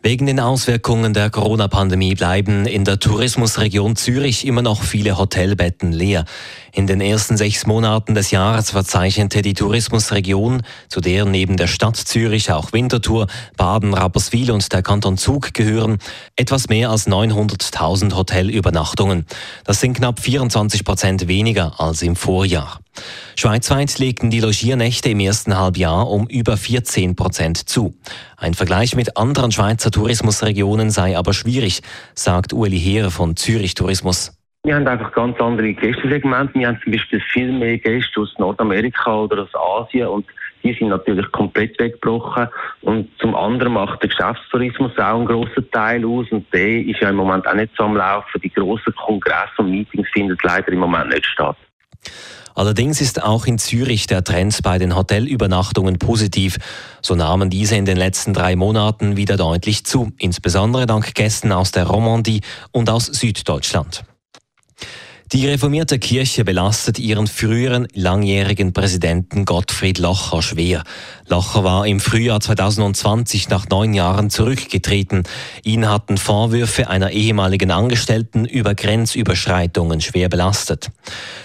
Wegen den Auswirkungen der Corona-Pandemie bleiben in der Tourismusregion Zürich immer noch viele Hotelbetten leer. In den ersten sechs Monaten des Jahres verzeichnete die Tourismusregion, zu der neben der Stadt Zürich auch Winterthur, Baden, Rapperswil und der Kanton Zug gehören, etwas mehr als 900.000 Hotelübernachtungen. Das sind knapp 24 Prozent weniger als im Vorjahr. Schweizweit legten die Logiernächte im ersten Halbjahr um über 14 Prozent zu. Ein Vergleich mit anderen Schweizer Tourismusregionen sei aber schwierig, sagt Ueli Heer von Zürich Tourismus. Wir haben einfach ganz andere Gästesegmente. Wir haben zum Beispiel viel mehr Gäste aus Nordamerika oder aus Asien und die sind natürlich komplett weggebrochen. Und zum anderen macht der Geschäftstourismus auch einen grossen Teil aus und der ist ja im Moment auch nicht so am Laufen. Die grossen Kongresse und Meetings finden leider im Moment nicht statt. Allerdings ist auch in Zürich der Trend bei den Hotelübernachtungen positiv. So nahmen diese in den letzten drei Monaten wieder deutlich zu, insbesondere dank Gästen aus der Romandie und aus Süddeutschland. Die reformierte Kirche belastet ihren früheren langjährigen Präsidenten Gottfried Locher schwer. Locher war im Frühjahr 2020 nach neun Jahren zurückgetreten. Ihn hatten Vorwürfe einer ehemaligen Angestellten über Grenzüberschreitungen schwer belastet.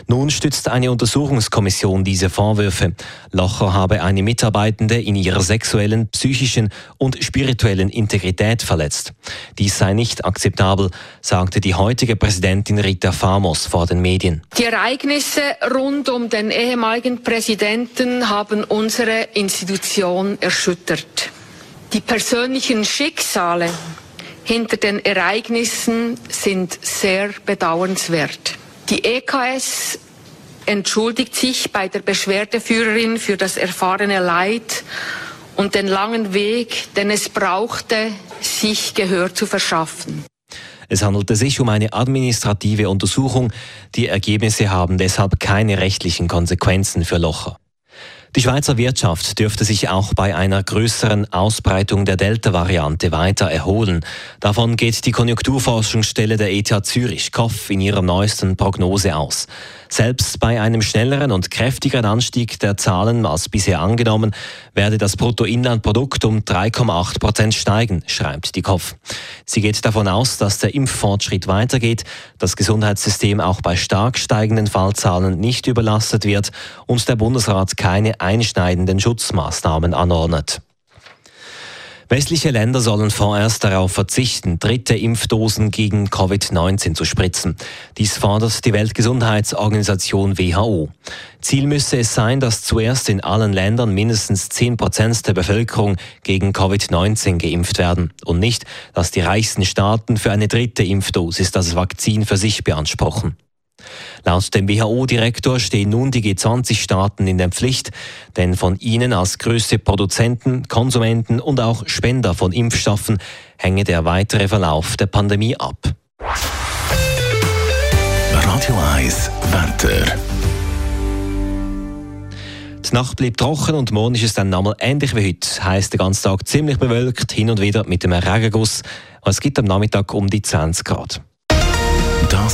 Nun stützt eine Untersuchungskommission diese Vorwürfe. Locher habe eine Mitarbeitende in ihrer sexuellen, psychischen und spirituellen Integrität verletzt. Dies sei nicht akzeptabel, sagte die heutige Präsidentin Rita Famos vor den Medien. Die Ereignisse rund um den ehemaligen Präsidenten haben unsere Institution erschüttert. Die persönlichen Schicksale hinter den Ereignissen sind sehr bedauernswert. Die EKS entschuldigt sich bei der Beschwerdeführerin für das erfahrene Leid und den langen Weg, den es brauchte, sich Gehör zu verschaffen. Es handelte sich um eine administrative Untersuchung. Die Ergebnisse haben deshalb keine rechtlichen Konsequenzen für Locher. Die Schweizer Wirtschaft dürfte sich auch bei einer größeren Ausbreitung der Delta-Variante weiter erholen. Davon geht die Konjunkturforschungsstelle der ETH Zürich, KOF, in ihrer neuesten Prognose aus. Selbst bei einem schnelleren und kräftigeren Anstieg der Zahlen als bisher angenommen, werde das Bruttoinlandprodukt um 3,8 Prozent steigen, schreibt die KOF. Sie geht davon aus, dass der Impffortschritt weitergeht, das Gesundheitssystem auch bei stark steigenden Fallzahlen nicht überlastet wird und der Bundesrat keine einschneidenden Schutzmaßnahmen anordnet. Westliche Länder sollen vorerst darauf verzichten, dritte Impfdosen gegen Covid-19 zu spritzen. Dies fordert die Weltgesundheitsorganisation WHO. Ziel müsse es sein, dass zuerst in allen Ländern mindestens 10 Prozent der Bevölkerung gegen Covid-19 geimpft werden und nicht, dass die reichsten Staaten für eine dritte Impfdosis das Vakzin für sich beanspruchen. Laut dem WHO-Direktor stehen nun die G20-Staaten in der Pflicht, denn von ihnen als größte Produzenten, Konsumenten und auch Spender von Impfstoffen hänge der weitere Verlauf der Pandemie ab. Radio 1 Wetter. Die Nacht bleibt trocken und morgen ist es dann nochmal ähnlich wie heute. Heißt der ganze Tag ziemlich bewölkt, hin und wieder mit einem Regenguss. Es gibt am Nachmittag um die 20 Grad.